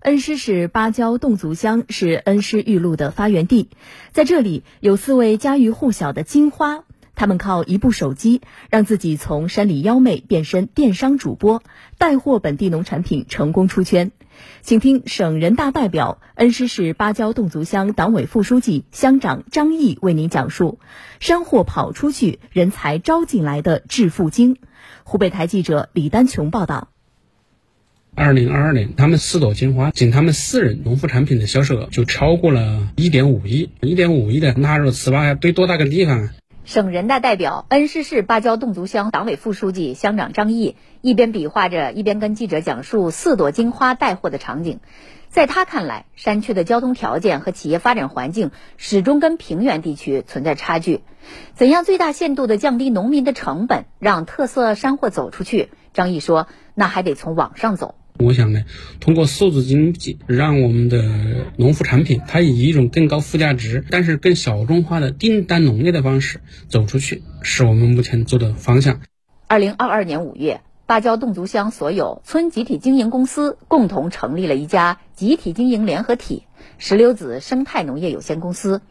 恩施市芭蕉侗族乡是恩施玉露的发源地，在这里有四位家喻户晓的金花，他们靠一部手机，让自己从山里妖妹变身电商主播，带货本地农产品，成功出圈。请听省人大代表、恩施市芭蕉侗族乡党委副书记、乡长张毅为您讲述“山货跑出去，人才招进来”的致富经。湖北台记者李丹琼报道。二零二二年，他们四朵金花仅他们四人农副产品的销售额就超过了一点五亿，一点五亿的纳入糍粑堆多大个地方啊！省人大代表、恩施市芭蕉侗族乡党委副书记、乡长张毅一边比划着，一边跟记者讲述四朵金花带货的场景。在他看来，山区的交通条件和企业发展环境始终跟平原地区存在差距。怎样最大限度地降低农民的成本，让特色山货走出去？张毅说：“那还得从网上走。”我想呢，通过数字经济，让我们的农副产品它以一种更高附加值，但是更小众化的订单农业的方式走出去，是我们目前做的方向。二零二二年五月，芭蕉侗族乡所有村集体经营公司共同成立了一家集体经营联合体——石榴籽生态农业有限公司。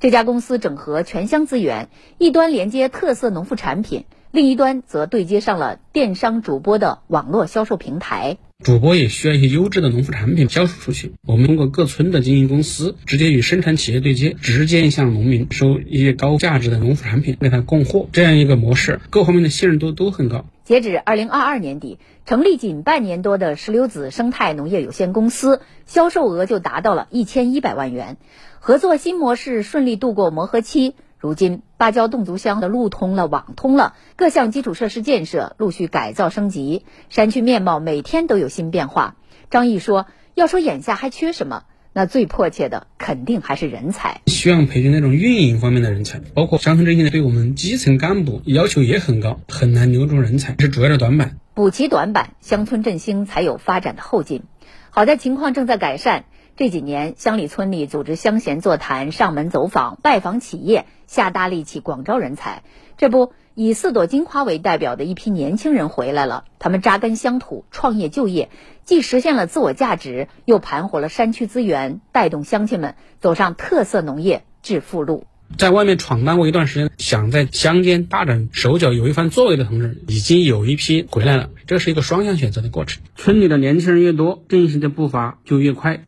这家公司整合全乡资源，一端连接特色农副产品，另一端则对接上了电商主播的网络销售平台。主播也需要一些优质的农副产品销售出去。我们通过各村的经营公司，直接与生产企业对接，直接向农民收一些高价值的农副产品，为他供货。这样一个模式，各方面的信任度都很高。截止二零二二年底，成立仅半年多的石榴籽生态农业有限公司，销售额就达到了一千一百万元。合作新模式顺利度过磨合期。如今，芭蕉侗族乡的路通了，网通了，各项基础设施建设陆续改造升级，山区面貌每天都有新变化。张毅说：“要说眼下还缺什么，那最迫切的肯定还是人才。需要培训那种运营方面的人才，包括乡村振兴对我们基层干部要求也很高，很难留住人才，是主要的短板。补齐短板，乡村振兴才有发展的后劲。好在情况正在改善。”这几年，乡里村里组织乡贤座谈、上门走访、拜访企业，下大力气广招人才。这不，以四朵金花为代表的一批年轻人回来了。他们扎根乡土，创业就业，既实现了自我价值，又盘活了山区资源，带动乡亲们走上特色农业致富路。在外面闯荡过一段时间，想在乡间大展手脚、有一番作为的同志，已经有一批回来了。这是一个双向选择的过程。村里的年轻人越多，振兴的步伐就越快。